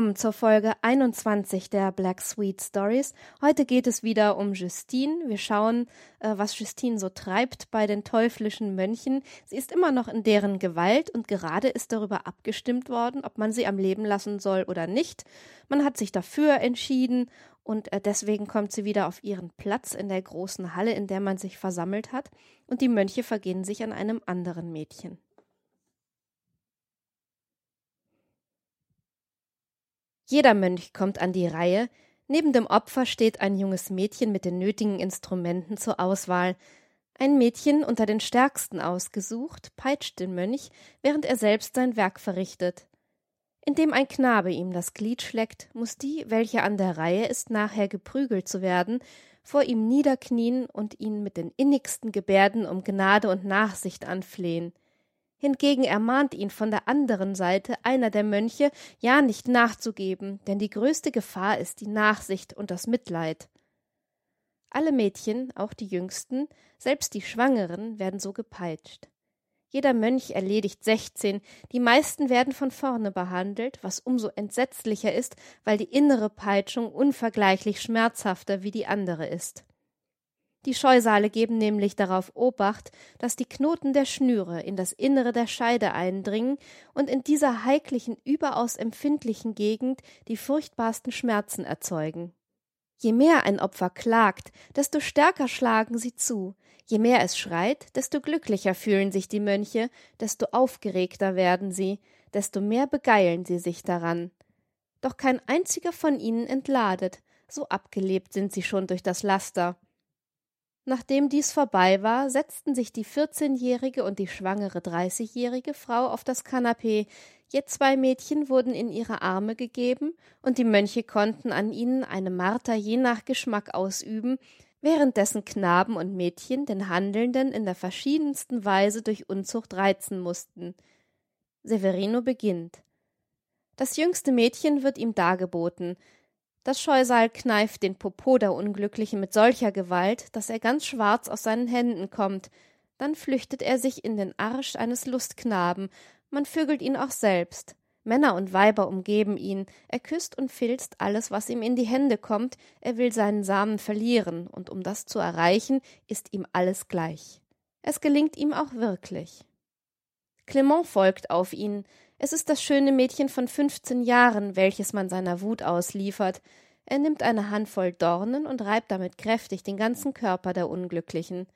willkommen zur Folge 21 der Black Sweet Stories. Heute geht es wieder um Justine. Wir schauen, äh, was Justine so treibt bei den teuflischen Mönchen. Sie ist immer noch in deren Gewalt und gerade ist darüber abgestimmt worden, ob man sie am Leben lassen soll oder nicht. Man hat sich dafür entschieden und äh, deswegen kommt sie wieder auf ihren Platz in der großen Halle, in der man sich versammelt hat, und die Mönche vergehen sich an einem anderen Mädchen. Jeder Mönch kommt an die Reihe, neben dem Opfer steht ein junges Mädchen mit den nötigen Instrumenten zur Auswahl. Ein Mädchen unter den stärksten ausgesucht, peitscht den Mönch, während er selbst sein Werk verrichtet. Indem ein Knabe ihm das Glied schleckt, muss die, welche an der Reihe ist, nachher geprügelt zu werden, vor ihm niederknien und ihn mit den innigsten Gebärden um Gnade und Nachsicht anflehen. Hingegen ermahnt ihn von der anderen Seite einer der Mönche, ja nicht nachzugeben, denn die größte Gefahr ist die Nachsicht und das Mitleid. Alle Mädchen, auch die jüngsten, selbst die Schwangeren, werden so gepeitscht. Jeder Mönch erledigt sechzehn, die meisten werden von vorne behandelt, was umso entsetzlicher ist, weil die innere Peitschung unvergleichlich schmerzhafter wie die andere ist. Die Scheusale geben nämlich darauf Obacht, dass die Knoten der Schnüre in das Innere der Scheide eindringen und in dieser heiklichen, überaus empfindlichen Gegend die furchtbarsten Schmerzen erzeugen. Je mehr ein Opfer klagt, desto stärker schlagen sie zu, je mehr es schreit, desto glücklicher fühlen sich die Mönche, desto aufgeregter werden sie, desto mehr begeilen sie sich daran. Doch kein einziger von ihnen entladet, so abgelebt sind sie schon durch das Laster. Nachdem dies vorbei war, setzten sich die vierzehnjährige und die schwangere dreißigjährige Frau auf das Kanapee, je zwei Mädchen wurden in ihre Arme gegeben, und die Mönche konnten an ihnen eine Marter je nach Geschmack ausüben, währenddessen Knaben und Mädchen den Handelnden in der verschiedensten Weise durch Unzucht reizen mussten. Severino beginnt. Das jüngste Mädchen wird ihm dargeboten, das Scheusal kneift den Popo der Unglücklichen mit solcher Gewalt, dass er ganz schwarz aus seinen Händen kommt. Dann flüchtet er sich in den Arsch eines Lustknaben. Man vögelt ihn auch selbst. Männer und Weiber umgeben ihn. Er küsst und filzt alles, was ihm in die Hände kommt. Er will seinen Samen verlieren, und um das zu erreichen, ist ihm alles gleich. Es gelingt ihm auch wirklich. Clement folgt auf ihn. Es ist das schöne Mädchen von fünfzehn Jahren, welches man seiner Wut ausliefert. Er nimmt eine Handvoll Dornen und reibt damit kräftig den ganzen Körper der Unglücklichen.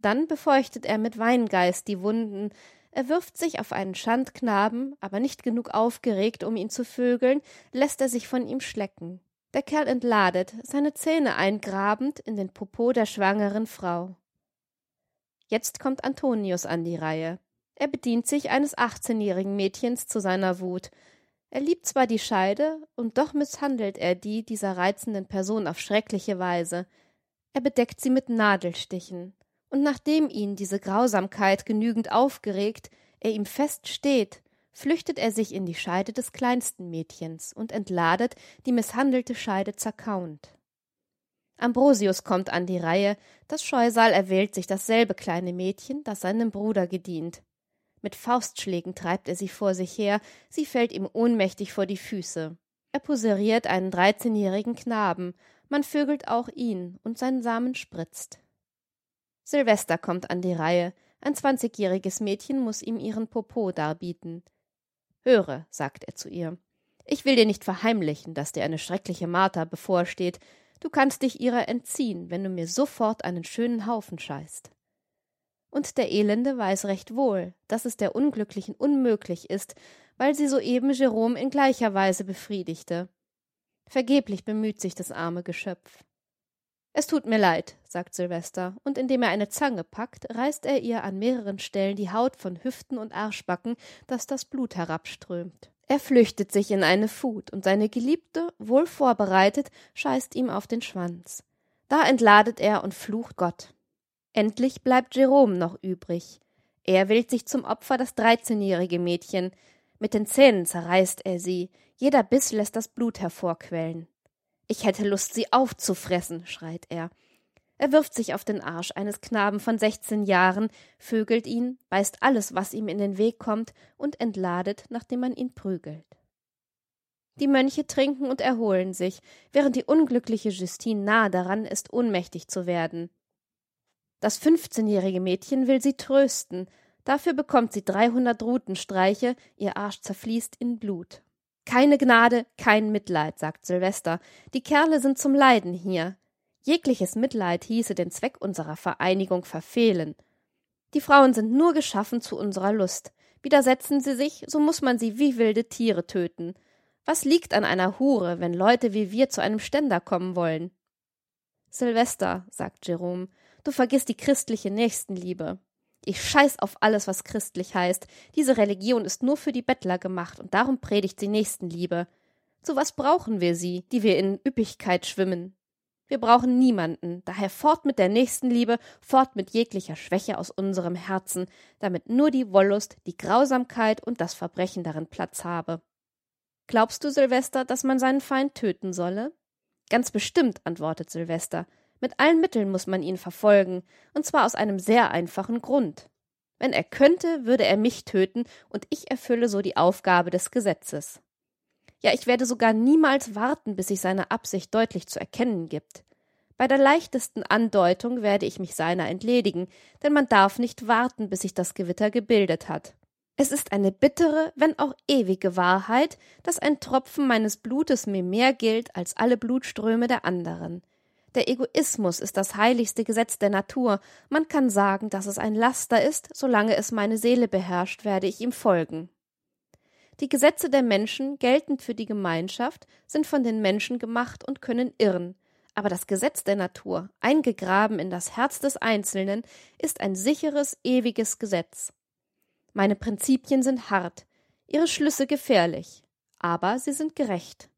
Dann befeuchtet er mit Weingeist die Wunden, er wirft sich auf einen Schandknaben, aber nicht genug aufgeregt, um ihn zu vögeln, lässt er sich von ihm schlecken. Der Kerl entladet, seine Zähne eingrabend in den Popo der schwangeren Frau. Jetzt kommt Antonius an die Reihe. Er bedient sich eines achtzehnjährigen Mädchens zu seiner Wut. Er liebt zwar die Scheide, und doch misshandelt er die dieser reizenden Person auf schreckliche Weise. Er bedeckt sie mit Nadelstichen. Und nachdem ihn diese Grausamkeit genügend aufgeregt, er ihm fest steht, flüchtet er sich in die Scheide des kleinsten Mädchens und entladet die misshandelte Scheide zerkauend. Ambrosius kommt an die Reihe, das Scheusal erwählt sich dasselbe kleine Mädchen, das seinem Bruder gedient. Mit Faustschlägen treibt er sie vor sich her, sie fällt ihm ohnmächtig vor die Füße. Er poseriert einen dreizehnjährigen Knaben, man vögelt auch ihn, und sein Samen spritzt. Silvester kommt an die Reihe, ein zwanzigjähriges Mädchen muss ihm ihren Popo darbieten. Höre, sagt er zu ihr, ich will dir nicht verheimlichen, dass dir eine schreckliche Marter bevorsteht, du kannst dich ihrer entziehen, wenn du mir sofort einen schönen Haufen scheißt. Und der Elende weiß recht wohl, dass es der Unglücklichen unmöglich ist, weil sie soeben Jerome in gleicher Weise befriedigte. Vergeblich bemüht sich das arme Geschöpf. Es tut mir leid, sagt Silvester, und indem er eine Zange packt, reißt er ihr an mehreren Stellen die Haut von Hüften und Arschbacken, dass das Blut herabströmt. Er flüchtet sich in eine Fut, und seine Geliebte, wohl vorbereitet, scheißt ihm auf den Schwanz. Da entladet er und flucht Gott. Endlich bleibt Jerome noch übrig. Er wählt sich zum Opfer das dreizehnjährige Mädchen. Mit den Zähnen zerreißt er sie. Jeder Biss lässt das Blut hervorquellen. Ich hätte Lust, sie aufzufressen, schreit er. Er wirft sich auf den Arsch eines Knaben von sechzehn Jahren, vögelt ihn, beißt alles, was ihm in den Weg kommt, und entladet, nachdem man ihn prügelt. Die Mönche trinken und erholen sich, während die unglückliche Justine nahe daran ist, ohnmächtig zu werden. Das fünfzehnjährige Mädchen will sie trösten, dafür bekommt sie dreihundert Rutenstreiche, ihr Arsch zerfließt in Blut. Keine Gnade, kein Mitleid, sagt Silvester. Die Kerle sind zum Leiden hier. Jegliches Mitleid hieße den Zweck unserer Vereinigung verfehlen. Die Frauen sind nur geschaffen zu unserer Lust. Widersetzen sie sich, so muss man sie wie wilde Tiere töten. Was liegt an einer Hure, wenn Leute wie wir zu einem Ständer kommen wollen? Silvester, sagt Jerome, du vergisst die christliche Nächstenliebe. Ich scheiß auf alles, was christlich heißt. Diese Religion ist nur für die Bettler gemacht und darum predigt sie Nächstenliebe. Zu was brauchen wir sie, die wir in Üppigkeit schwimmen? Wir brauchen niemanden, daher fort mit der Nächstenliebe, fort mit jeglicher Schwäche aus unserem Herzen, damit nur die Wollust, die Grausamkeit und das Verbrechen darin Platz habe. Glaubst du, Silvester, dass man seinen Feind töten solle? Ganz bestimmt, antwortet Silvester. Mit allen Mitteln muss man ihn verfolgen, und zwar aus einem sehr einfachen Grund. Wenn er könnte, würde er mich töten, und ich erfülle so die Aufgabe des Gesetzes. Ja, ich werde sogar niemals warten, bis sich seine Absicht deutlich zu erkennen gibt. Bei der leichtesten Andeutung werde ich mich seiner entledigen, denn man darf nicht warten, bis sich das Gewitter gebildet hat. Es ist eine bittere, wenn auch ewige Wahrheit, dass ein Tropfen meines Blutes mir mehr gilt als alle Blutströme der anderen. Der Egoismus ist das heiligste Gesetz der Natur. Man kann sagen, dass es ein Laster ist, solange es meine Seele beherrscht, werde ich ihm folgen. Die Gesetze der Menschen, geltend für die Gemeinschaft, sind von den Menschen gemacht und können irren. Aber das Gesetz der Natur, eingegraben in das Herz des Einzelnen, ist ein sicheres, ewiges Gesetz. Meine Prinzipien sind hart, ihre Schlüsse gefährlich, aber sie sind gerecht.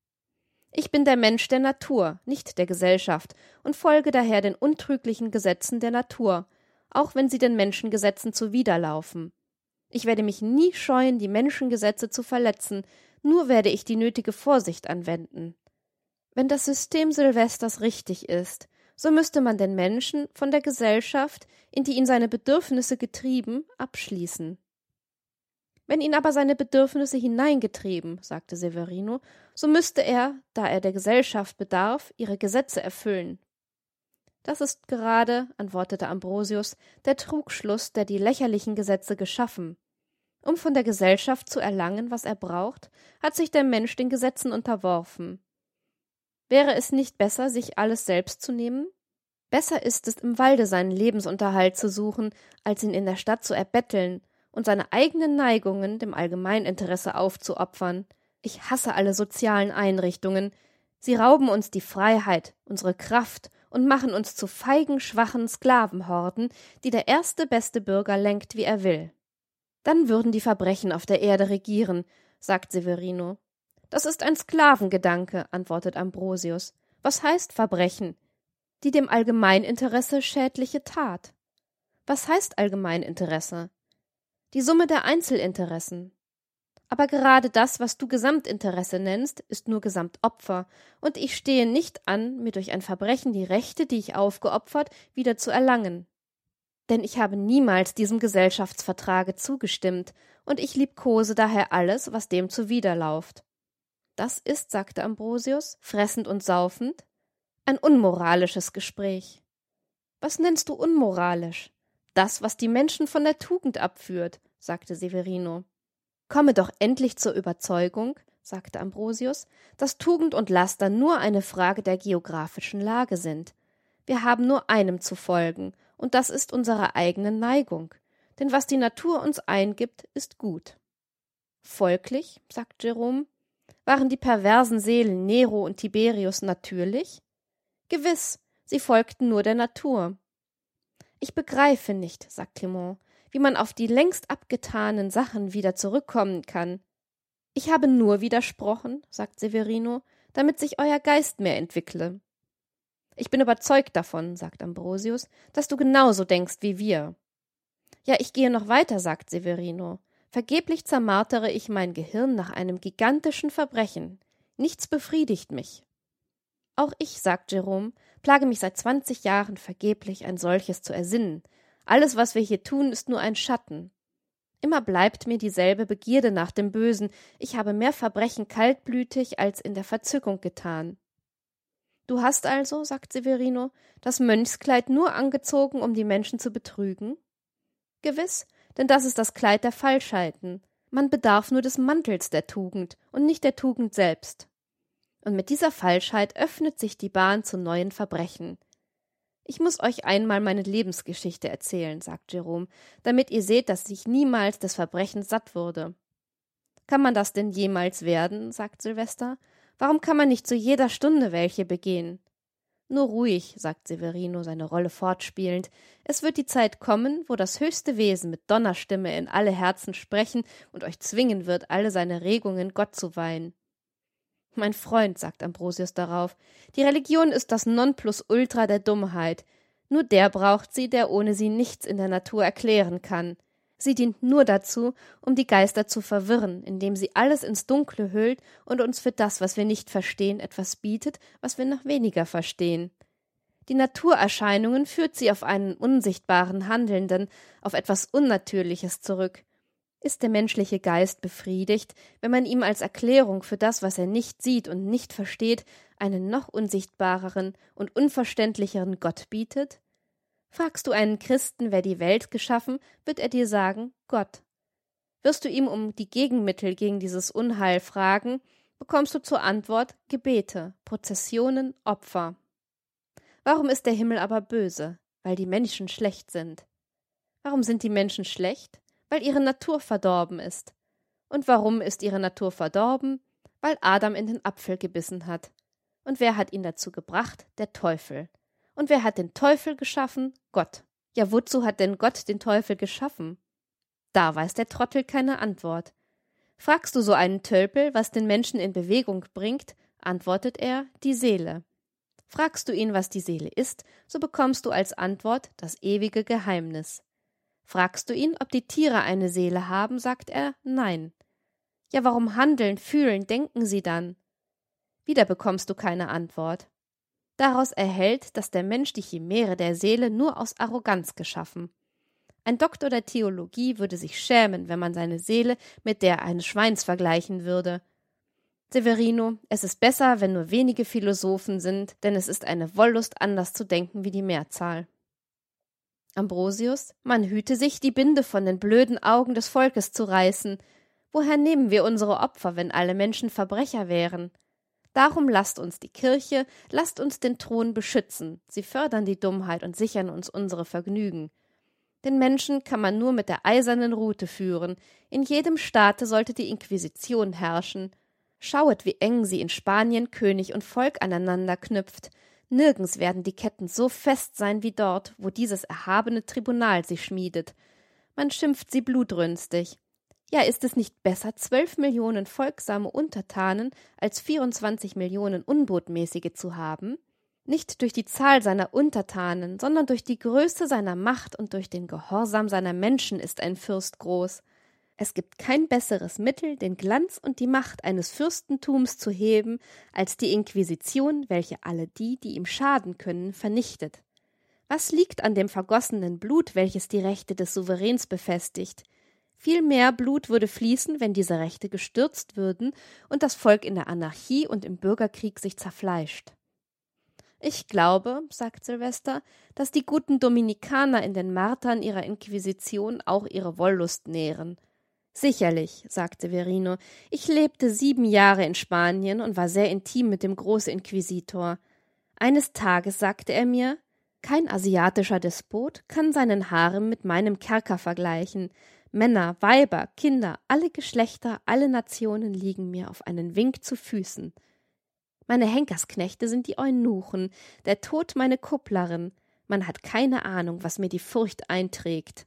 Ich bin der Mensch der Natur, nicht der Gesellschaft, und folge daher den untrüglichen Gesetzen der Natur, auch wenn sie den Menschengesetzen zuwiderlaufen. Ich werde mich nie scheuen, die Menschengesetze zu verletzen, nur werde ich die nötige Vorsicht anwenden. Wenn das System Silvesters richtig ist, so müsste man den Menschen von der Gesellschaft, in die ihn seine Bedürfnisse getrieben, abschließen. Wenn ihn aber seine Bedürfnisse hineingetrieben, sagte Severino, so müsste er, da er der Gesellschaft bedarf, ihre Gesetze erfüllen. Das ist gerade, antwortete Ambrosius, der Trugschluss, der die lächerlichen Gesetze geschaffen. Um von der Gesellschaft zu erlangen, was er braucht, hat sich der Mensch den Gesetzen unterworfen. Wäre es nicht besser, sich alles selbst zu nehmen? Besser ist es, im Walde seinen Lebensunterhalt zu suchen, als ihn in der Stadt zu erbetteln und seine eigenen Neigungen dem Allgemeininteresse aufzuopfern. Ich hasse alle sozialen Einrichtungen. Sie rauben uns die Freiheit, unsere Kraft und machen uns zu feigen, schwachen Sklavenhorden, die der erste beste Bürger lenkt, wie er will. Dann würden die Verbrechen auf der Erde regieren, sagt Severino. Das ist ein Sklavengedanke, antwortet Ambrosius. Was heißt Verbrechen? Die dem Allgemeininteresse schädliche Tat. Was heißt Allgemeininteresse? Die Summe der Einzelinteressen. Aber gerade das, was du Gesamtinteresse nennst, ist nur Gesamtopfer, und ich stehe nicht an, mir durch ein Verbrechen die Rechte, die ich aufgeopfert, wieder zu erlangen. Denn ich habe niemals diesem Gesellschaftsvertrage zugestimmt, und ich liebkose daher alles, was dem zuwiderlauft. Das ist, sagte Ambrosius, fressend und saufend, ein unmoralisches Gespräch. Was nennst du unmoralisch? Das, was die Menschen von der Tugend abführt, sagte Severino. Komme doch endlich zur Überzeugung, sagte Ambrosius, dass Tugend und Laster nur eine Frage der geographischen Lage sind. Wir haben nur einem zu folgen, und das ist unserer eigenen Neigung. Denn was die Natur uns eingibt, ist gut. Folglich, sagt Jerome, waren die perversen Seelen Nero und Tiberius natürlich? Gewiss, sie folgten nur der Natur. Ich begreife nicht, sagt Clement, wie man auf die längst abgetanen Sachen wieder zurückkommen kann. Ich habe nur widersprochen, sagt Severino, damit sich euer Geist mehr entwickle. Ich bin überzeugt davon, sagt Ambrosius, dass du genauso denkst wie wir. Ja, ich gehe noch weiter, sagt Severino. Vergeblich zermartere ich mein Gehirn nach einem gigantischen Verbrechen. Nichts befriedigt mich. Auch ich, sagt Jerome, plage mich seit zwanzig Jahren vergeblich, ein solches zu ersinnen. Alles, was wir hier tun, ist nur ein Schatten. Immer bleibt mir dieselbe Begierde nach dem Bösen, ich habe mehr Verbrechen kaltblütig als in der Verzückung getan. Du hast also, sagt Severino, das Mönchskleid nur angezogen, um die Menschen zu betrügen? Gewiss, denn das ist das Kleid der Falschheiten. Man bedarf nur des Mantels der Tugend und nicht der Tugend selbst. Und mit dieser Falschheit öffnet sich die Bahn zu neuen Verbrechen. Ich muss euch einmal meine Lebensgeschichte erzählen, sagt Jerome, damit ihr seht, dass ich niemals des Verbrechens satt wurde. Kann man das denn jemals werden? sagt Silvester. Warum kann man nicht zu jeder Stunde welche begehen? Nur ruhig, sagt Severino, seine Rolle fortspielend. Es wird die Zeit kommen, wo das höchste Wesen mit Donnerstimme in alle Herzen sprechen und euch zwingen wird, alle seine Regungen Gott zu weihen. Mein Freund, sagt Ambrosius darauf, die Religion ist das Nonplusultra der Dummheit. Nur der braucht sie, der ohne sie nichts in der Natur erklären kann. Sie dient nur dazu, um die Geister zu verwirren, indem sie alles ins Dunkle hüllt und uns für das, was wir nicht verstehen, etwas bietet, was wir noch weniger verstehen. Die Naturerscheinungen führt sie auf einen unsichtbaren Handelnden, auf etwas Unnatürliches zurück. Ist der menschliche Geist befriedigt, wenn man ihm als Erklärung für das, was er nicht sieht und nicht versteht, einen noch unsichtbareren und unverständlicheren Gott bietet? Fragst du einen Christen, wer die Welt geschaffen, wird er dir sagen Gott. Wirst du ihm um die Gegenmittel gegen dieses Unheil fragen, bekommst du zur Antwort Gebete, Prozessionen, Opfer. Warum ist der Himmel aber böse? Weil die Menschen schlecht sind. Warum sind die Menschen schlecht? Weil ihre Natur verdorben ist. Und warum ist ihre Natur verdorben? Weil Adam in den Apfel gebissen hat. Und wer hat ihn dazu gebracht? Der Teufel. Und wer hat den Teufel geschaffen? Gott. Ja, wozu hat denn Gott den Teufel geschaffen? Da weiß der Trottel keine Antwort. Fragst du so einen Tölpel, was den Menschen in Bewegung bringt, antwortet er die Seele. Fragst du ihn, was die Seele ist, so bekommst du als Antwort das ewige Geheimnis. Fragst du ihn, ob die Tiere eine Seele haben, sagt er nein. Ja, warum handeln, fühlen, denken sie dann? Wieder bekommst du keine Antwort. Daraus erhält, dass der Mensch die Chimäre der Seele nur aus Arroganz geschaffen. Ein Doktor der Theologie würde sich schämen, wenn man seine Seele mit der eines Schweins vergleichen würde. Severino, es ist besser, wenn nur wenige Philosophen sind, denn es ist eine Wollust, anders zu denken wie die Mehrzahl. Ambrosius, man hüte sich, die Binde von den blöden Augen des Volkes zu reißen. Woher nehmen wir unsere Opfer, wenn alle Menschen Verbrecher wären? Darum lasst uns die Kirche, lasst uns den Thron beschützen. Sie fördern die Dummheit und sichern uns unsere Vergnügen. Den Menschen kann man nur mit der eisernen Rute führen. In jedem Staate sollte die Inquisition herrschen. Schauet, wie eng sie in Spanien König und Volk aneinander knüpft. Nirgends werden die Ketten so fest sein wie dort, wo dieses erhabene Tribunal sich schmiedet. Man schimpft sie blutrünstig. Ja, ist es nicht besser, zwölf Millionen folgsame Untertanen als vierundzwanzig Millionen Unbotmäßige zu haben? Nicht durch die Zahl seiner Untertanen, sondern durch die Größe seiner Macht und durch den Gehorsam seiner Menschen ist ein Fürst groß. Es gibt kein besseres Mittel, den Glanz und die Macht eines Fürstentums zu heben, als die Inquisition, welche alle die, die ihm schaden können, vernichtet. Was liegt an dem vergossenen Blut, welches die Rechte des Souveräns befestigt? Viel mehr Blut würde fließen, wenn diese Rechte gestürzt würden und das Volk in der Anarchie und im Bürgerkrieg sich zerfleischt. Ich glaube, sagt Silvester, dass die guten Dominikaner in den Martern ihrer Inquisition auch ihre Wollust nähren. Sicherlich, sagte Verino, ich lebte sieben Jahre in Spanien und war sehr intim mit dem Großinquisitor. Eines Tages sagte er mir, kein asiatischer Despot kann seinen Harem mit meinem Kerker vergleichen. Männer, Weiber, Kinder, alle Geschlechter, alle Nationen liegen mir auf einen Wink zu Füßen. Meine Henkersknechte sind die Eunuchen, der Tod meine Kupplerin. Man hat keine Ahnung, was mir die Furcht einträgt.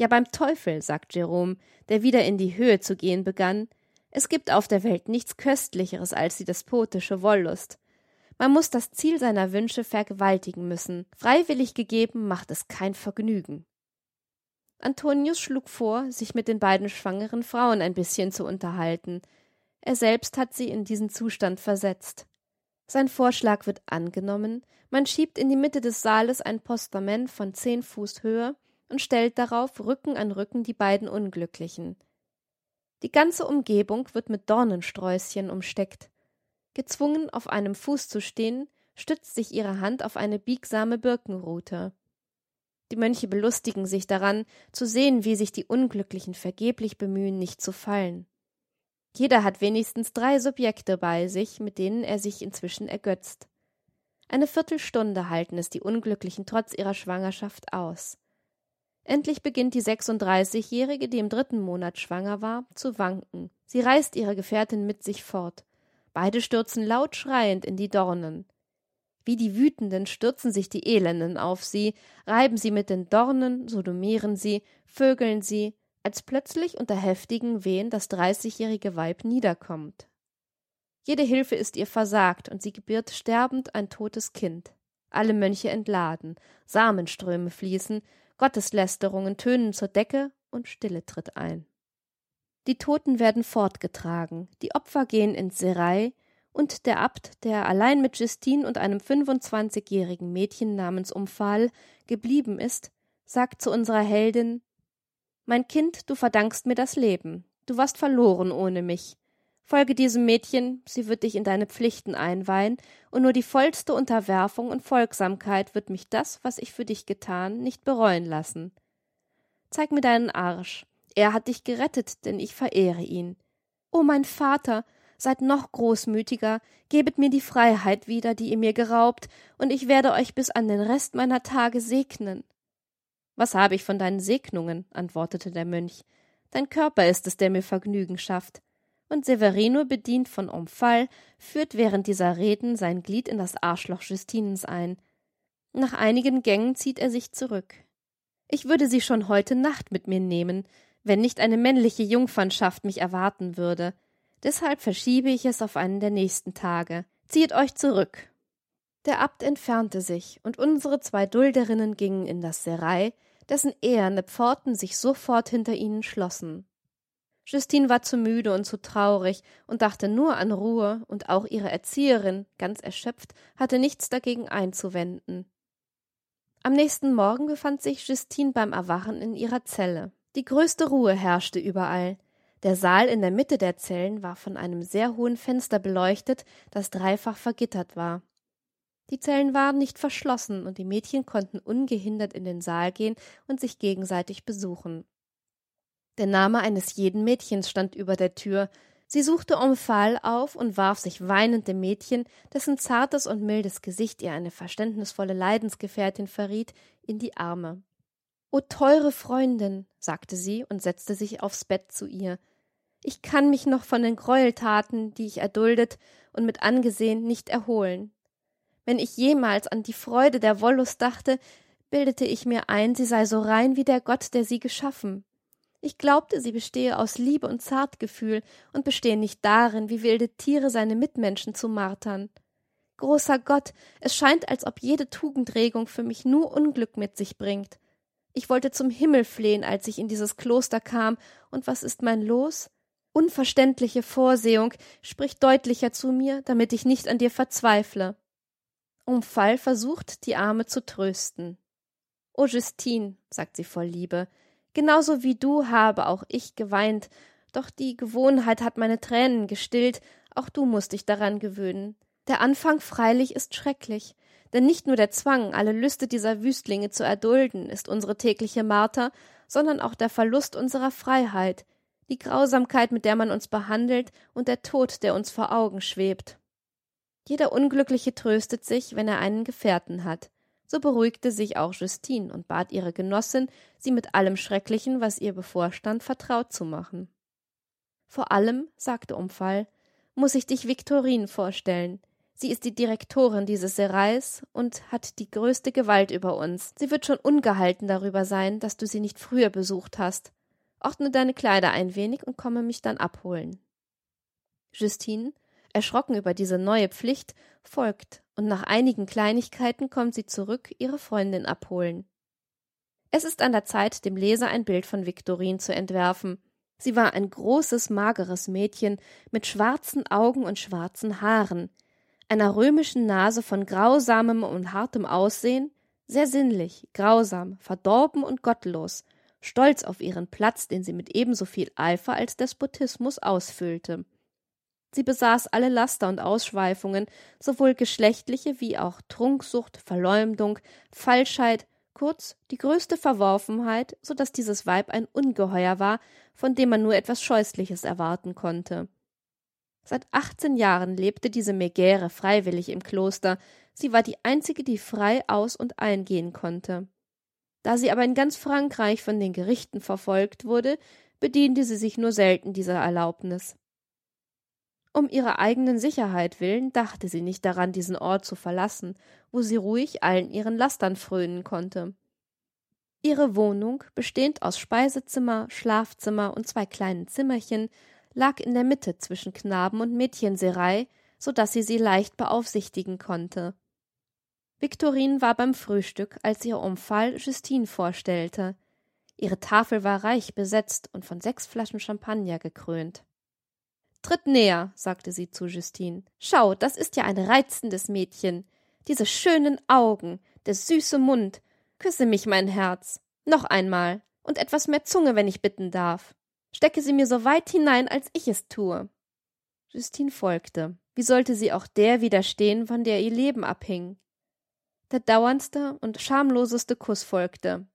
Ja, beim Teufel, sagt Jerome, der wieder in die Höhe zu gehen begann, es gibt auf der Welt nichts Köstlicheres als die despotische Wollust. Man muss das Ziel seiner Wünsche vergewaltigen müssen. Freiwillig gegeben macht es kein Vergnügen. Antonius schlug vor, sich mit den beiden schwangeren Frauen ein bisschen zu unterhalten. Er selbst hat sie in diesen Zustand versetzt. Sein Vorschlag wird angenommen, man schiebt in die Mitte des Saales ein Postament von zehn Fuß Höhe und stellt darauf Rücken an Rücken die beiden Unglücklichen. Die ganze Umgebung wird mit Dornensträußchen umsteckt. Gezwungen, auf einem Fuß zu stehen, stützt sich ihre Hand auf eine biegsame Birkenrute. Die Mönche belustigen sich daran, zu sehen, wie sich die Unglücklichen vergeblich bemühen, nicht zu fallen. Jeder hat wenigstens drei Subjekte bei sich, mit denen er sich inzwischen ergötzt. Eine Viertelstunde halten es die Unglücklichen trotz ihrer Schwangerschaft aus. Endlich beginnt die 36-Jährige, die im dritten Monat schwanger war, zu wanken. Sie reißt ihre Gefährtin mit sich fort. Beide stürzen laut schreiend in die Dornen. Wie die Wütenden stürzen sich die Elenden auf sie, reiben sie mit den Dornen, sodomieren sie, vögeln sie, als plötzlich unter heftigen Wehen das dreißigjährige Weib niederkommt. Jede Hilfe ist ihr versagt, und sie gebiert sterbend ein totes Kind. Alle Mönche entladen, Samenströme fließen, Gotteslästerungen tönen zur Decke und Stille tritt ein. Die Toten werden fortgetragen, die Opfer gehen ins Serei, und der Abt, der allein mit Justine und einem fünfundzwanzigjährigen Mädchen namens Umphal geblieben ist, sagt zu unserer Heldin Mein Kind, du verdankst mir das Leben, du warst verloren ohne mich. Folge diesem Mädchen, sie wird dich in deine Pflichten einweihen, und nur die vollste Unterwerfung und Folgsamkeit wird mich das, was ich für dich getan, nicht bereuen lassen. Zeig mir deinen Arsch. Er hat dich gerettet, denn ich verehre ihn. O mein Vater, seid noch großmütiger, gebet mir die Freiheit wieder, die ihr mir geraubt, und ich werde euch bis an den Rest meiner Tage segnen. Was habe ich von deinen Segnungen? antwortete der Mönch. Dein Körper ist es, der mir Vergnügen schafft. Und Severino, bedient von Omphal, führt während dieser Reden sein Glied in das Arschloch Justinens ein. Nach einigen Gängen zieht er sich zurück. Ich würde sie schon heute Nacht mit mir nehmen, wenn nicht eine männliche Jungfernschaft mich erwarten würde. Deshalb verschiebe ich es auf einen der nächsten Tage. Zieht euch zurück. Der Abt entfernte sich, und unsere zwei Dulderinnen gingen in das Serei, dessen eherne Pforten sich sofort hinter ihnen schlossen. Justine war zu müde und zu traurig und dachte nur an Ruhe, und auch ihre Erzieherin, ganz erschöpft, hatte nichts dagegen einzuwenden. Am nächsten Morgen befand sich Justine beim Erwachen in ihrer Zelle. Die größte Ruhe herrschte überall. Der Saal in der Mitte der Zellen war von einem sehr hohen Fenster beleuchtet, das dreifach vergittert war. Die Zellen waren nicht verschlossen, und die Mädchen konnten ungehindert in den Saal gehen und sich gegenseitig besuchen. Der Name eines jeden Mädchens stand über der Tür. Sie suchte Omphal auf und warf sich weinend dem Mädchen, dessen zartes und mildes Gesicht ihr eine verständnisvolle Leidensgefährtin verriet, in die Arme. O teure Freundin, sagte sie und setzte sich aufs Bett zu ihr. Ich kann mich noch von den Gräueltaten, die ich erduldet und mit angesehen, nicht erholen. Wenn ich jemals an die Freude der Wollust dachte, bildete ich mir ein, sie sei so rein wie der Gott, der sie geschaffen. Ich glaubte, sie bestehe aus Liebe und Zartgefühl und bestehe nicht darin, wie wilde Tiere seine Mitmenschen zu martern. Großer Gott, es scheint, als ob jede Tugendregung für mich nur Unglück mit sich bringt. Ich wollte zum Himmel flehen, als ich in dieses Kloster kam, und was ist mein Los? Unverständliche Vorsehung spricht deutlicher zu mir, damit ich nicht an dir verzweifle. Umfall versucht, die Arme zu trösten. O Justine, sagt sie voll Liebe, genauso wie du habe auch ich geweint, doch die Gewohnheit hat meine Tränen gestillt, auch du musst dich daran gewöhnen. Der Anfang freilich ist schrecklich, denn nicht nur der Zwang, alle Lüste dieser Wüstlinge zu erdulden, ist unsere tägliche Marter, sondern auch der Verlust unserer Freiheit, die Grausamkeit, mit der man uns behandelt, und der Tod, der uns vor Augen schwebt. Jeder Unglückliche tröstet sich, wenn er einen Gefährten hat. So beruhigte sich auch Justine und bat ihre Genossin, sie mit allem Schrecklichen, was ihr bevorstand, vertraut zu machen. Vor allem, sagte Umfall, muss ich dich Viktorin vorstellen. Sie ist die Direktorin dieses Serais und hat die größte Gewalt über uns. Sie wird schon ungehalten darüber sein, dass du sie nicht früher besucht hast ordne deine Kleider ein wenig und komme mich dann abholen. Justine, erschrocken über diese neue Pflicht, folgt, und nach einigen Kleinigkeiten kommt sie zurück, ihre Freundin abholen. Es ist an der Zeit, dem Leser ein Bild von Viktorin zu entwerfen. Sie war ein großes, mageres Mädchen mit schwarzen Augen und schwarzen Haaren, einer römischen Nase von grausamem und hartem Aussehen, sehr sinnlich, grausam, verdorben und gottlos, stolz auf ihren Platz, den sie mit ebenso viel Eifer als Despotismus ausfüllte. Sie besaß alle Laster und Ausschweifungen, sowohl geschlechtliche wie auch Trunksucht, Verleumdung, Falschheit, kurz die größte Verworfenheit, so dass dieses Weib ein Ungeheuer war, von dem man nur etwas Scheußliches erwarten konnte. Seit achtzehn Jahren lebte diese Megäre freiwillig im Kloster, sie war die einzige, die frei aus und eingehen konnte. Da sie aber in ganz Frankreich von den Gerichten verfolgt wurde, bediente sie sich nur selten dieser Erlaubnis. Um ihrer eigenen Sicherheit willen dachte sie nicht daran, diesen Ort zu verlassen, wo sie ruhig allen ihren Lastern frönen konnte. Ihre Wohnung, bestehend aus Speisezimmer, Schlafzimmer und zwei kleinen Zimmerchen, lag in der Mitte zwischen Knaben- und Mädchenserei, so dass sie sie leicht beaufsichtigen konnte. Viktorin war beim Frühstück, als ihr Omphal Justine vorstellte. Ihre Tafel war reich besetzt und von sechs Flaschen Champagner gekrönt. Tritt näher, sagte sie zu Justine. Schau, das ist ja ein reizendes Mädchen. Diese schönen Augen, der süße Mund. Küsse mich, mein Herz. Noch einmal. Und etwas mehr Zunge, wenn ich bitten darf. Stecke sie mir so weit hinein, als ich es tue. Justine folgte. Wie sollte sie auch der widerstehen, von der ihr Leben abhing? Der dauerndste und schamloseste Kuss folgte.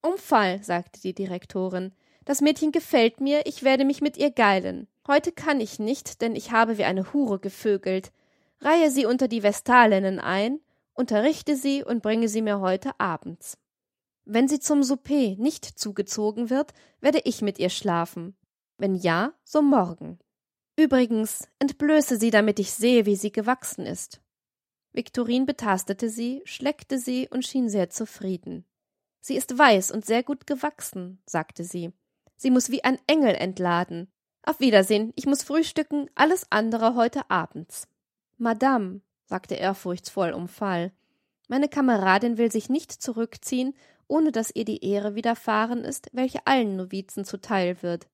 Umfall, sagte die Direktorin. Das Mädchen gefällt mir, ich werde mich mit ihr geilen. Heute kann ich nicht, denn ich habe wie eine Hure gevögelt. Reihe sie unter die Vestalinnen ein, unterrichte sie und bringe sie mir heute abends. Wenn sie zum Souper nicht zugezogen wird, werde ich mit ihr schlafen. Wenn ja, so morgen. Übrigens, entblöße sie, damit ich sehe, wie sie gewachsen ist. Viktorin betastete sie, schleckte sie und schien sehr zufrieden. Sie ist weiß und sehr gut gewachsen, sagte sie. Sie muss wie ein Engel entladen. Auf Wiedersehen, ich muss frühstücken, alles andere heute abends. Madame, sagte ehrfurchtsvoll Umfall, meine Kameradin will sich nicht zurückziehen, ohne dass ihr die Ehre widerfahren ist, welche allen Novizen zuteil wird.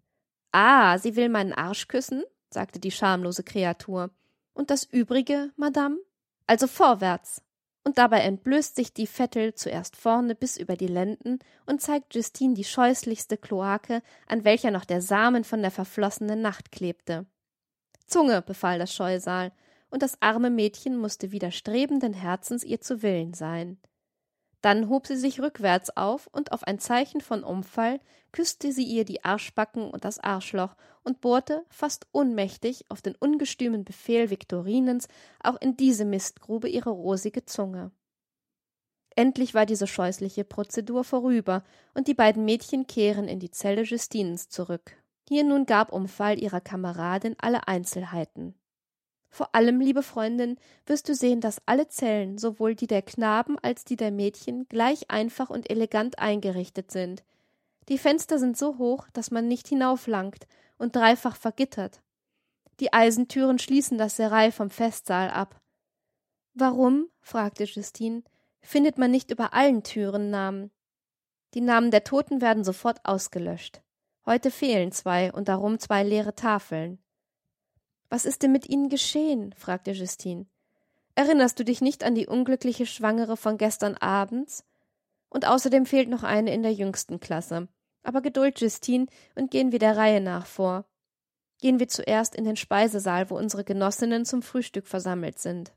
Ah, sie will meinen Arsch küssen? sagte die schamlose Kreatur. Und das übrige, Madame? Also vorwärts. Und dabei entblößt sich die Vettel zuerst vorne bis über die Lenden und zeigt Justine die scheußlichste Kloake, an welcher noch der Samen von der verflossenen Nacht klebte. Zunge, befahl das Scheusal, und das arme Mädchen musste widerstrebenden Herzens ihr zu Willen sein. Dann hob sie sich rückwärts auf und auf ein Zeichen von Umfall küsste sie ihr die Arschbacken und das Arschloch und bohrte, fast ohnmächtig, auf den ungestümen Befehl Viktorinens auch in diese Mistgrube ihre rosige Zunge. Endlich war diese scheußliche Prozedur vorüber, und die beiden Mädchen kehren in die Zelle Justinens zurück. Hier nun gab Umfall ihrer Kameradin alle Einzelheiten. Vor allem, liebe Freundin, wirst du sehen, dass alle Zellen, sowohl die der Knaben als die der Mädchen, gleich einfach und elegant eingerichtet sind. Die Fenster sind so hoch, dass man nicht hinauflangt und dreifach vergittert. Die Eisentüren schließen das Serei vom Festsaal ab. Warum, fragte Justine, findet man nicht über allen Türen Namen? Die Namen der Toten werden sofort ausgelöscht. Heute fehlen zwei und darum zwei leere Tafeln. Was ist denn mit Ihnen geschehen? fragte Justine. Erinnerst du dich nicht an die unglückliche Schwangere von gestern abends? Und außerdem fehlt noch eine in der jüngsten Klasse. Aber Geduld, Justine, und gehen wir der Reihe nach vor. Gehen wir zuerst in den Speisesaal, wo unsere Genossinnen zum Frühstück versammelt sind.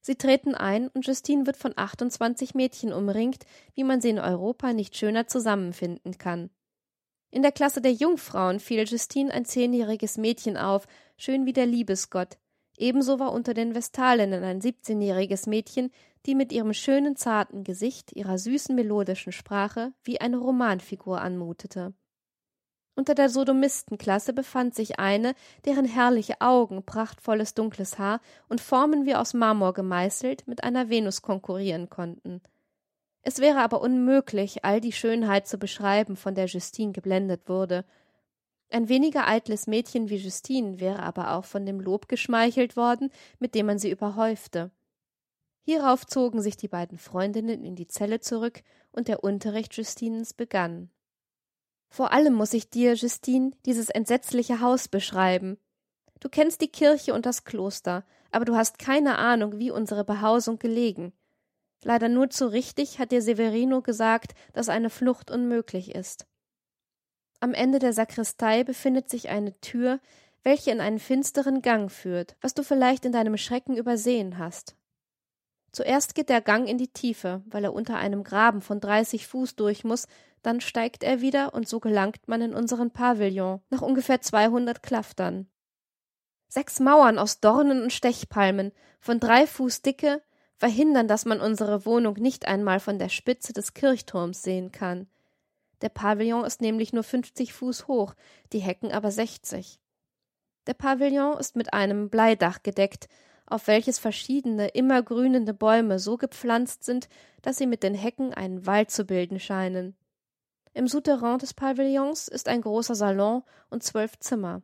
Sie treten ein, und Justine wird von 28 Mädchen umringt, wie man sie in Europa nicht schöner zusammenfinden kann. In der Klasse der Jungfrauen fiel Justine ein zehnjähriges Mädchen auf, schön wie der Liebesgott. Ebenso war unter den Vestalinnen ein siebzehnjähriges Mädchen, die mit ihrem schönen, zarten Gesicht, ihrer süßen, melodischen Sprache wie eine Romanfigur anmutete. Unter der Sodomistenklasse befand sich eine, deren herrliche Augen, prachtvolles dunkles Haar und Formen wie aus Marmor gemeißelt mit einer Venus konkurrieren konnten. Es wäre aber unmöglich, all die Schönheit zu beschreiben, von der Justine geblendet wurde. Ein weniger eitles Mädchen wie Justine wäre aber auch von dem Lob geschmeichelt worden, mit dem man sie überhäufte. Hierauf zogen sich die beiden Freundinnen in die Zelle zurück, und der Unterricht Justinens begann. Vor allem muss ich dir, Justine, dieses entsetzliche Haus beschreiben. Du kennst die Kirche und das Kloster, aber du hast keine Ahnung, wie unsere Behausung gelegen. Leider nur zu richtig hat dir Severino gesagt, dass eine Flucht unmöglich ist. Am Ende der Sakristei befindet sich eine Tür, welche in einen finsteren Gang führt, was du vielleicht in deinem Schrecken übersehen hast. Zuerst geht der Gang in die Tiefe, weil er unter einem Graben von dreißig Fuß durch muss, dann steigt er wieder und so gelangt man in unseren Pavillon nach ungefähr zweihundert Klaftern. Sechs Mauern aus Dornen und Stechpalmen von drei Fuß Dicke verhindern, dass man unsere Wohnung nicht einmal von der Spitze des Kirchturms sehen kann. Der Pavillon ist nämlich nur fünfzig Fuß hoch, die Hecken aber sechzig. Der Pavillon ist mit einem Bleidach gedeckt, auf welches verschiedene immergrünende Bäume so gepflanzt sind, dass sie mit den Hecken einen Wald zu bilden scheinen. Im Souterrain des Pavillons ist ein großer Salon und zwölf Zimmer.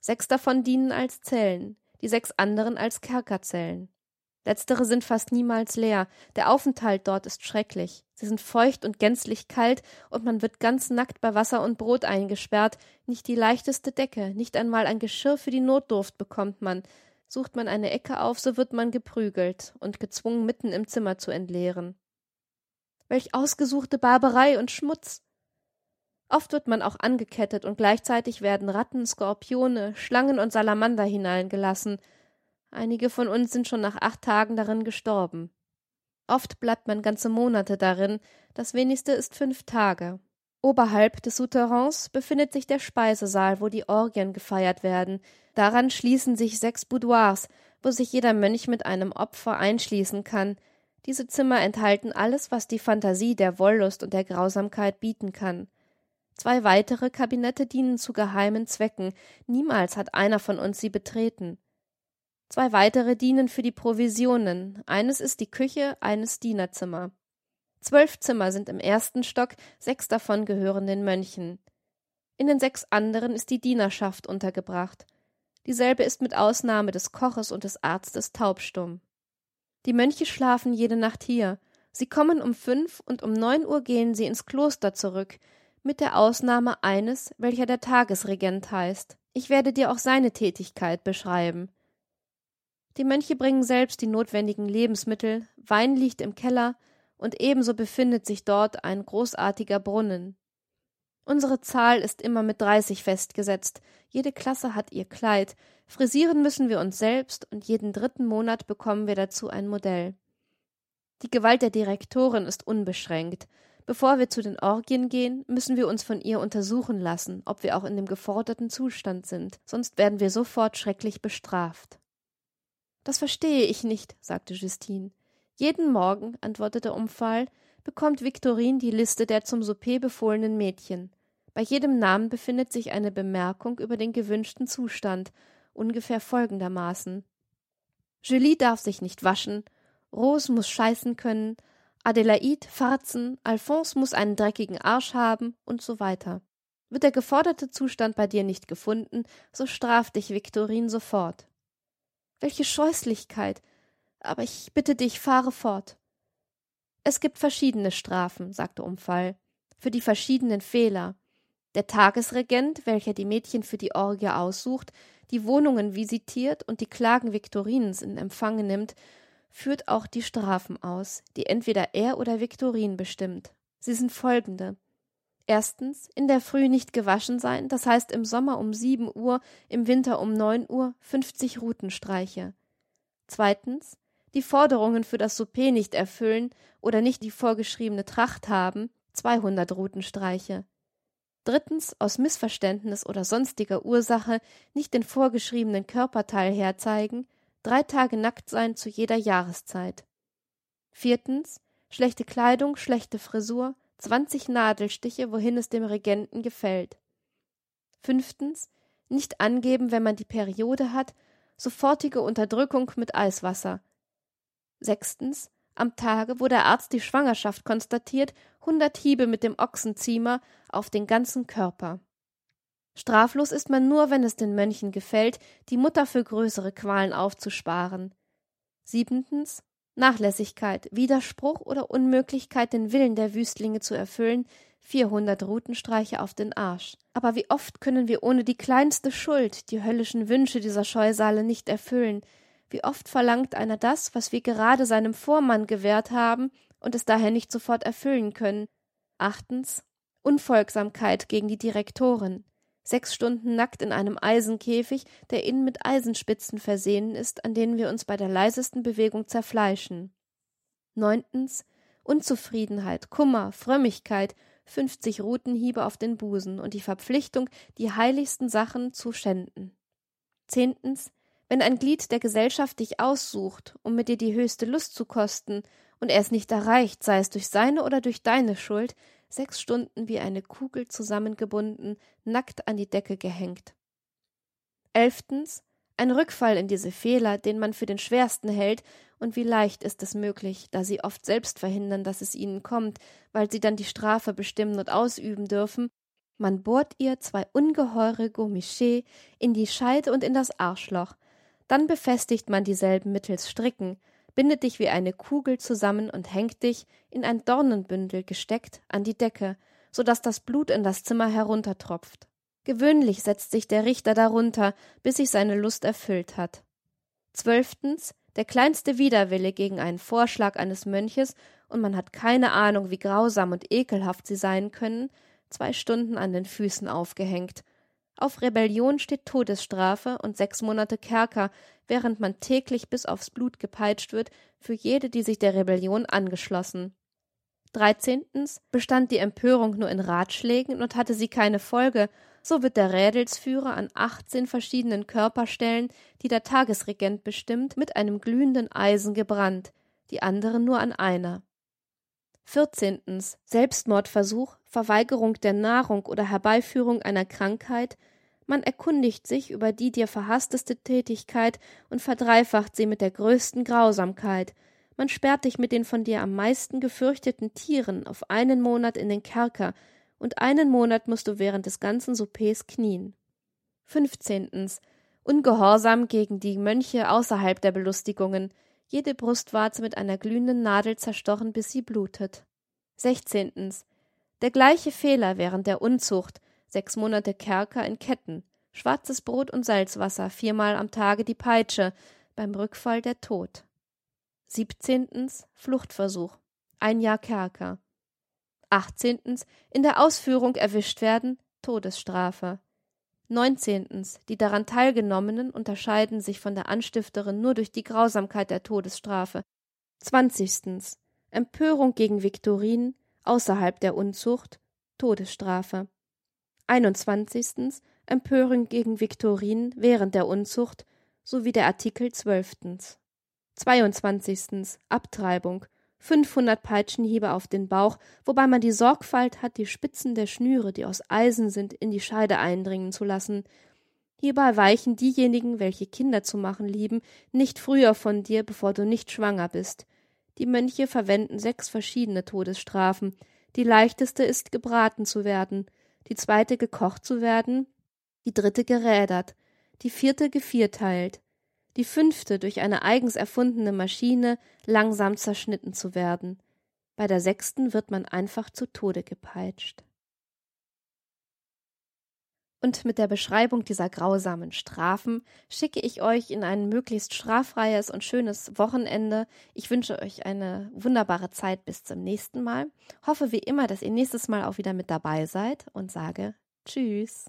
Sechs davon dienen als Zellen, die sechs anderen als Kerkerzellen. Letztere sind fast niemals leer. Der Aufenthalt dort ist schrecklich. Sie sind feucht und gänzlich kalt, und man wird ganz nackt bei Wasser und Brot eingesperrt. Nicht die leichteste Decke, nicht einmal ein Geschirr für die Notdurft bekommt man. Sucht man eine Ecke auf, so wird man geprügelt und gezwungen, mitten im Zimmer zu entleeren. Welch ausgesuchte Barbarei und Schmutz! Oft wird man auch angekettet und gleichzeitig werden Ratten, Skorpione, Schlangen und Salamander hineingelassen. Einige von uns sind schon nach acht Tagen darin gestorben. Oft bleibt man ganze Monate darin, das wenigste ist fünf Tage. Oberhalb des Souterrains befindet sich der Speisesaal, wo die Orgien gefeiert werden. Daran schließen sich sechs Boudoirs, wo sich jeder Mönch mit einem Opfer einschließen kann. Diese Zimmer enthalten alles, was die Fantasie der Wollust und der Grausamkeit bieten kann. Zwei weitere Kabinette dienen zu geheimen Zwecken. Niemals hat einer von uns sie betreten. Zwei weitere dienen für die Provisionen. Eines ist die Küche, eines Dienerzimmer. Zwölf Zimmer sind im ersten Stock, sechs davon gehören den Mönchen. In den sechs anderen ist die Dienerschaft untergebracht. Dieselbe ist mit Ausnahme des Koches und des Arztes taubstumm. Die Mönche schlafen jede Nacht hier. Sie kommen um fünf und um neun Uhr gehen sie ins Kloster zurück, mit der Ausnahme eines, welcher der Tagesregent heißt. Ich werde dir auch seine Tätigkeit beschreiben. Die Mönche bringen selbst die notwendigen Lebensmittel, Wein liegt im Keller, und ebenso befindet sich dort ein großartiger Brunnen. Unsere Zahl ist immer mit dreißig festgesetzt, jede Klasse hat ihr Kleid, frisieren müssen wir uns selbst, und jeden dritten Monat bekommen wir dazu ein Modell. Die Gewalt der Direktorin ist unbeschränkt. Bevor wir zu den Orgien gehen, müssen wir uns von ihr untersuchen lassen, ob wir auch in dem geforderten Zustand sind, sonst werden wir sofort schrecklich bestraft. Das verstehe ich nicht, sagte Justine. Jeden Morgen, antwortete Umfall, bekommt Viktorin die Liste der zum Souper befohlenen Mädchen. Bei jedem Namen befindet sich eine Bemerkung über den gewünschten Zustand, ungefähr folgendermaßen Julie darf sich nicht waschen, Rose muss scheißen können, Adelaide farzen, Alphonse muss einen dreckigen Arsch haben und so weiter. Wird der geforderte Zustand bei dir nicht gefunden, so straf dich Viktorin sofort. Welche Scheußlichkeit. Aber ich bitte dich, fahre fort. Es gibt verschiedene Strafen, sagte Umfall, für die verschiedenen Fehler. Der Tagesregent, welcher die Mädchen für die Orgie aussucht, die Wohnungen visitiert und die Klagen Viktorinens in Empfang nimmt, führt auch die Strafen aus, die entweder er oder Viktorin bestimmt. Sie sind folgende. Erstens, in der Früh nicht gewaschen sein, das heißt im Sommer um sieben Uhr, im Winter um neun Uhr, fünfzig Rutenstreiche. Zweitens, die Forderungen für das Souper nicht erfüllen oder nicht die vorgeschriebene Tracht haben, zweihundert Rutenstreiche. Drittens, aus Missverständnis oder sonstiger Ursache nicht den vorgeschriebenen Körperteil herzeigen, drei Tage nackt sein zu jeder Jahreszeit. Viertens, schlechte Kleidung, schlechte Frisur, zwanzig Nadelstiche, wohin es dem Regenten gefällt. Fünftens, nicht angeben, wenn man die Periode hat, sofortige Unterdrückung mit Eiswasser. Sechstens, am Tage, wo der Arzt die Schwangerschaft konstatiert, hundert Hiebe mit dem Ochsenziemer auf den ganzen Körper. Straflos ist man nur, wenn es den Mönchen gefällt, die Mutter für größere Qualen aufzusparen. Siebentens, Nachlässigkeit, Widerspruch oder Unmöglichkeit, den Willen der Wüstlinge zu erfüllen, vierhundert Rutenstreiche auf den Arsch. Aber wie oft können wir ohne die kleinste Schuld die höllischen Wünsche dieser Scheusale nicht erfüllen? Wie oft verlangt einer das, was wir gerade seinem Vormann gewährt haben und es daher nicht sofort erfüllen können. Achtens Unfolgsamkeit gegen die Direktorin. Sechs Stunden nackt in einem Eisenkäfig, der innen mit Eisenspitzen versehen ist, an denen wir uns bei der leisesten Bewegung zerfleischen. Neuntens Unzufriedenheit, Kummer, Frömmigkeit, fünfzig Rutenhiebe auf den Busen und die Verpflichtung, die heiligsten Sachen zu schänden. Zehntens wenn ein Glied der Gesellschaft dich aussucht, um mit dir die höchste Lust zu kosten, und er es nicht erreicht, sei es durch seine oder durch deine Schuld, sechs Stunden wie eine Kugel zusammengebunden, nackt an die Decke gehängt. Elftens, ein Rückfall in diese Fehler, den man für den schwersten hält, und wie leicht ist es möglich, da sie oft selbst verhindern, dass es ihnen kommt, weil sie dann die Strafe bestimmen und ausüben dürfen, man bohrt ihr zwei ungeheure Gourmichet in die Scheide und in das Arschloch, dann befestigt man dieselben mittels Stricken, bindet dich wie eine Kugel zusammen und hängt dich, in ein Dornenbündel gesteckt, an die Decke, so dass das Blut in das Zimmer heruntertropft. Gewöhnlich setzt sich der Richter darunter, bis sich seine Lust erfüllt hat. Zwölftens, der kleinste Widerwille gegen einen Vorschlag eines Mönches, und man hat keine Ahnung, wie grausam und ekelhaft sie sein können, zwei Stunden an den Füßen aufgehängt, auf Rebellion steht Todesstrafe und sechs Monate Kerker, während man täglich bis aufs Blut gepeitscht wird für jede, die sich der Rebellion angeschlossen. Dreizehntens bestand die Empörung nur in Ratschlägen und hatte sie keine Folge, so wird der Rädelsführer an achtzehn verschiedenen Körperstellen, die der Tagesregent bestimmt, mit einem glühenden Eisen gebrannt, die anderen nur an einer. Vierzehntens Selbstmordversuch, Verweigerung der Nahrung oder Herbeiführung einer Krankheit, man erkundigt sich über die dir verhassteste Tätigkeit und verdreifacht sie mit der größten Grausamkeit, man sperrt dich mit den von dir am meisten gefürchteten Tieren auf einen Monat in den Kerker, und einen Monat musst du während des ganzen Soupers knien. Fünfzehntens Ungehorsam gegen die Mönche außerhalb der Belustigungen, jede Brustwarze mit einer glühenden Nadel zerstochen, bis sie blutet. Sechzehntens. Der gleiche Fehler während der Unzucht, sechs Monate Kerker in Ketten, schwarzes Brot und Salzwasser, viermal am Tage die Peitsche, beim Rückfall der Tod. Siebzehntens. Fluchtversuch, ein Jahr Kerker. Achtzehntens. In der Ausführung erwischt werden, Todesstrafe. Neuntzehntens. Die daran Teilgenommenen unterscheiden sich von der Anstifterin nur durch die Grausamkeit der Todesstrafe. Zwanzigstens. Empörung gegen Viktorin, außerhalb der Unzucht, Todesstrafe. Einundzwanzigstens. Empörung gegen Viktorin während der Unzucht, sowie der Artikel zwölftens. Zweiundzwanzigstens. Abtreibung, 500 Peitschenhiebe auf den Bauch, wobei man die Sorgfalt hat, die Spitzen der Schnüre, die aus Eisen sind, in die Scheide eindringen zu lassen. Hierbei weichen diejenigen, welche Kinder zu machen lieben, nicht früher von dir, bevor du nicht schwanger bist. Die Mönche verwenden sechs verschiedene Todesstrafen. Die leichteste ist, gebraten zu werden, die zweite gekocht zu werden, die dritte gerädert, die vierte gevierteilt, die fünfte durch eine eigens erfundene Maschine langsam zerschnitten zu werden. Bei der sechsten wird man einfach zu Tode gepeitscht. Und mit der Beschreibung dieser grausamen Strafen schicke ich euch in ein möglichst straffreies und schönes Wochenende. Ich wünsche euch eine wunderbare Zeit bis zum nächsten Mal. Hoffe wie immer, dass ihr nächstes Mal auch wieder mit dabei seid und sage Tschüss.